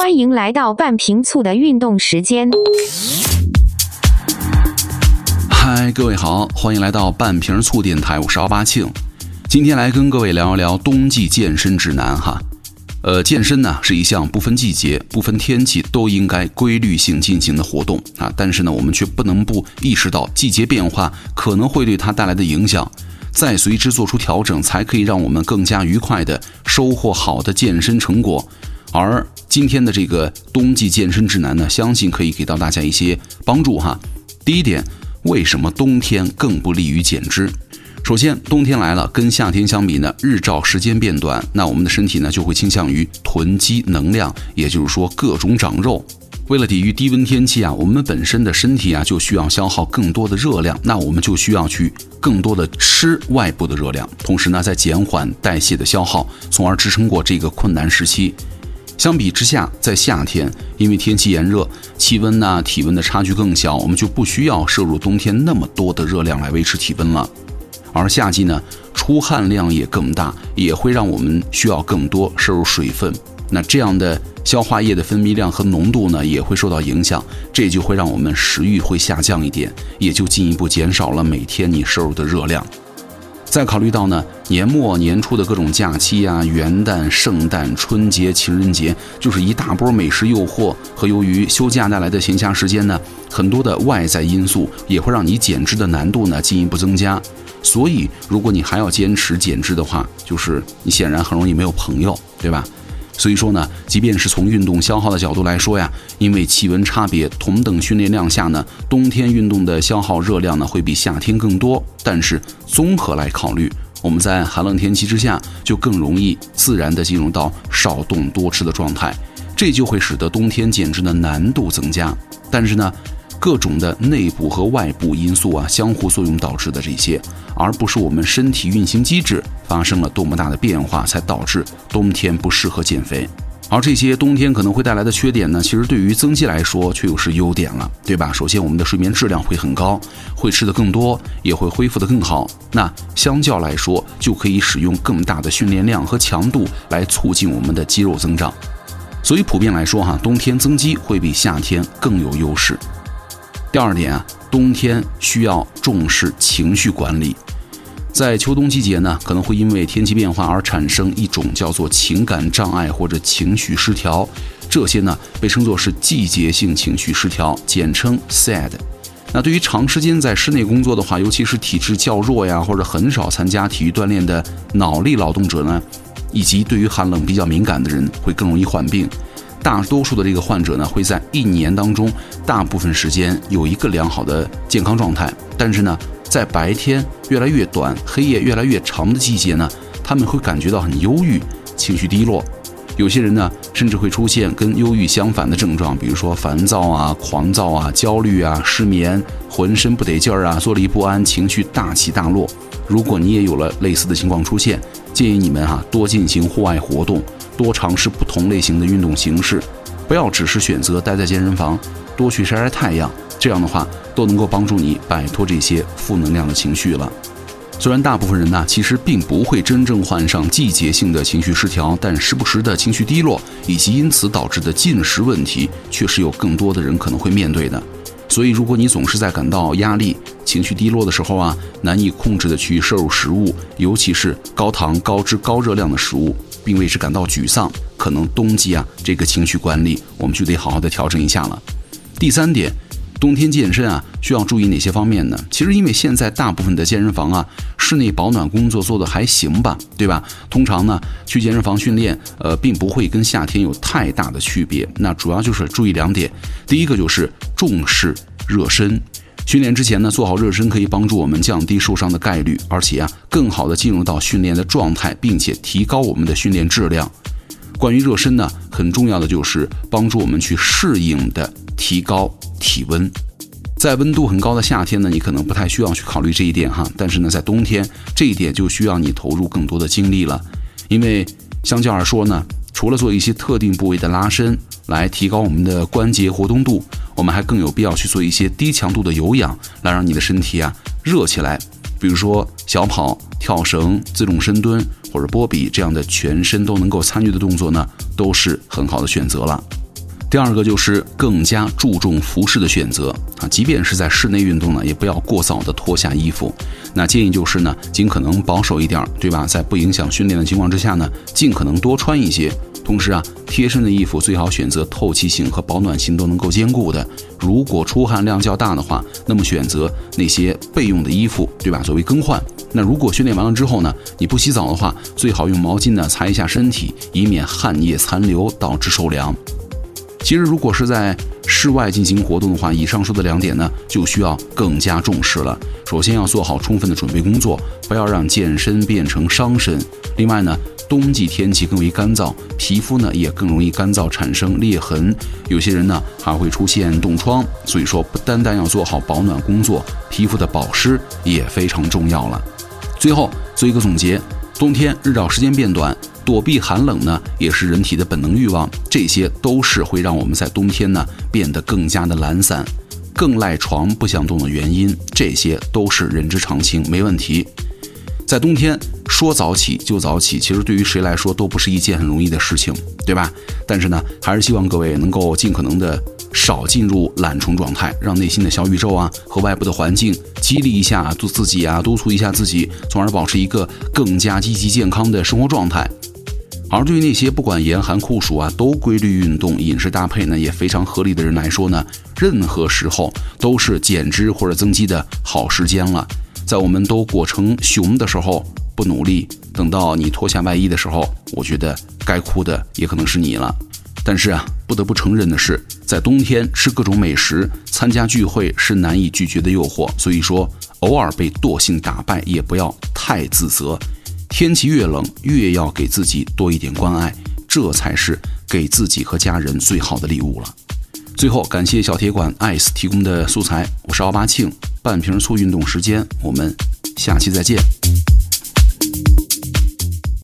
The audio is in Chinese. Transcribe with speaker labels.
Speaker 1: 欢迎来到半瓶醋的运动时间。
Speaker 2: 嗨，各位好，欢迎来到半瓶醋电台，我是奥巴庆。今天来跟各位聊一聊冬季健身指南哈。呃，健身呢是一项不分季节、不分天气都应该规律性进行的活动啊。但是呢，我们却不能不意识到季节变化可能会对它带来的影响，再随之做出调整，才可以让我们更加愉快的收获好的健身成果。而今天的这个冬季健身指南呢，相信可以给到大家一些帮助哈。第一点，为什么冬天更不利于减脂？首先，冬天来了，跟夏天相比呢，日照时间变短，那我们的身体呢就会倾向于囤积能量，也就是说各种长肉。为了抵御低温天气啊，我们本身的身体啊就需要消耗更多的热量，那我们就需要去更多的吃外部的热量，同时呢在减缓代谢的消耗，从而支撑过这个困难时期。相比之下，在夏天，因为天气炎热，气温呢、体温的差距更小，我们就不需要摄入冬天那么多的热量来维持体温了。而夏季呢，出汗量也更大，也会让我们需要更多摄入水分。那这样的消化液的分泌量和浓度呢，也会受到影响，这就会让我们食欲会下降一点，也就进一步减少了每天你摄入的热量。再考虑到呢，年末年初的各种假期啊，元旦、圣诞、春节、情人节，就是一大波美食诱惑和由于休假带来的闲暇时间呢，很多的外在因素也会让你减脂的难度呢进一步增加。所以，如果你还要坚持减脂的话，就是你显然很容易没有朋友，对吧？所以说呢，即便是从运动消耗的角度来说呀，因为气温差别，同等训练量下呢，冬天运动的消耗热量呢会比夏天更多。但是综合来考虑，我们在寒冷天气之下就更容易自然的进入到少动多吃的状态，这就会使得冬天减脂的难度增加。但是呢，各种的内部和外部因素啊相互作用导致的这些，而不是我们身体运行机制发生了多么大的变化才导致冬天不适合减肥。而这些冬天可能会带来的缺点呢，其实对于增肌来说却又是优点了，对吧？首先，我们的睡眠质量会很高，会吃得更多，也会恢复得更好。那相较来说，就可以使用更大的训练量和强度来促进我们的肌肉增长。所以普遍来说，哈，冬天增肌会比夏天更有优势。第二点啊，冬天需要重视情绪管理。在秋冬季节呢，可能会因为天气变化而产生一种叫做情感障碍或者情绪失调，这些呢被称作是季节性情绪失调，简称 SAD。那对于长时间在室内工作的话，尤其是体质较弱呀，或者很少参加体育锻炼的脑力劳动者呢，以及对于寒冷比较敏感的人，会更容易患病。大多数的这个患者呢，会在一年当中大部分时间有一个良好的健康状态，但是呢。在白天越来越短、黑夜越来越长的季节呢，他们会感觉到很忧郁、情绪低落。有些人呢，甚至会出现跟忧郁相反的症状，比如说烦躁啊、狂躁啊、焦虑啊、失眠、浑身不得劲儿啊、坐立不安、情绪大起大落。如果你也有了类似的情况出现，建议你们哈多进行户外活动，多尝试不同类型的运动形式，不要只是选择待在健身房，多去晒晒太阳。这样的话都能够帮助你摆脱这些负能量的情绪了。虽然大部分人呢其实并不会真正患上季节性的情绪失调，但时不时的情绪低落以及因此导致的进食问题，确实有更多的人可能会面对的。所以，如果你总是在感到压力、情绪低落的时候啊，难以控制的去摄入食物，尤其是高糖、高脂、高热量的食物，并为之感到沮丧，可能冬季啊这个情绪管理我们就得好好的调整一下了。第三点。冬天健身啊，需要注意哪些方面呢？其实因为现在大部分的健身房啊，室内保暖工作做得还行吧，对吧？通常呢，去健身房训练，呃，并不会跟夏天有太大的区别。那主要就是注意两点，第一个就是重视热身。训练之前呢，做好热身可以帮助我们降低受伤的概率，而且啊，更好的进入到训练的状态，并且提高我们的训练质量。关于热身呢，很重要的就是帮助我们去适应的提高。体温，在温度很高的夏天呢，你可能不太需要去考虑这一点哈。但是呢，在冬天，这一点就需要你投入更多的精力了。因为相较而说呢，除了做一些特定部位的拉伸来提高我们的关节活动度，我们还更有必要去做一些低强度的有氧，来让你的身体啊热起来。比如说小跑、跳绳、自重深蹲或者波比这样的全身都能够参与的动作呢，都是很好的选择了。第二个就是更加注重服饰的选择啊，即便是在室内运动呢，也不要过早的脱下衣服。那建议就是呢，尽可能保守一点，对吧？在不影响训练的情况之下呢，尽可能多穿一些。同时啊，贴身的衣服最好选择透气性和保暖性都能够兼顾的。如果出汗量较大的话，那么选择那些备用的衣服，对吧？作为更换。那如果训练完了之后呢，你不洗澡的话，最好用毛巾呢擦一下身体，以免汗液残留导致受凉。其实，如果是在室外进行活动的话，以上说的两点呢，就需要更加重视了。首先要做好充分的准备工作，不要让健身变成伤身。另外呢，冬季天气更为干燥，皮肤呢也更容易干燥产生裂痕，有些人呢还会出现冻疮。所以说，不单单要做好保暖工作，皮肤的保湿也非常重要了。最后做一个总结：冬天日照时间变短。躲避寒冷呢，也是人体的本能欲望，这些都是会让我们在冬天呢变得更加的懒散，更赖床不想动的原因，这些都是人之常情，没问题。在冬天说早起就早起，其实对于谁来说都不是一件很容易的事情，对吧？但是呢，还是希望各位能够尽可能的少进入懒虫状态，让内心的小宇宙啊和外部的环境激励一下督自己啊，督促一下自己，从而保持一个更加积极健康的生活状态。而对于那些不管严寒酷暑啊，都规律运动、饮食搭配呢也非常合理的人来说呢，任何时候都是减脂或者增肌的好时间了。在我们都裹成熊的时候不努力，等到你脱下外衣的时候，我觉得该哭的也可能是你了。但是啊，不得不承认的是，在冬天吃各种美食、参加聚会是难以拒绝的诱惑。所以说，偶尔被惰性打败，也不要太自责。天气越冷，越要给自己多一点关爱，这才是给自己和家人最好的礼物了。最后，感谢小铁管 ice 提供的素材，我是奥巴庆，半瓶醋运动时间，我们下期再见。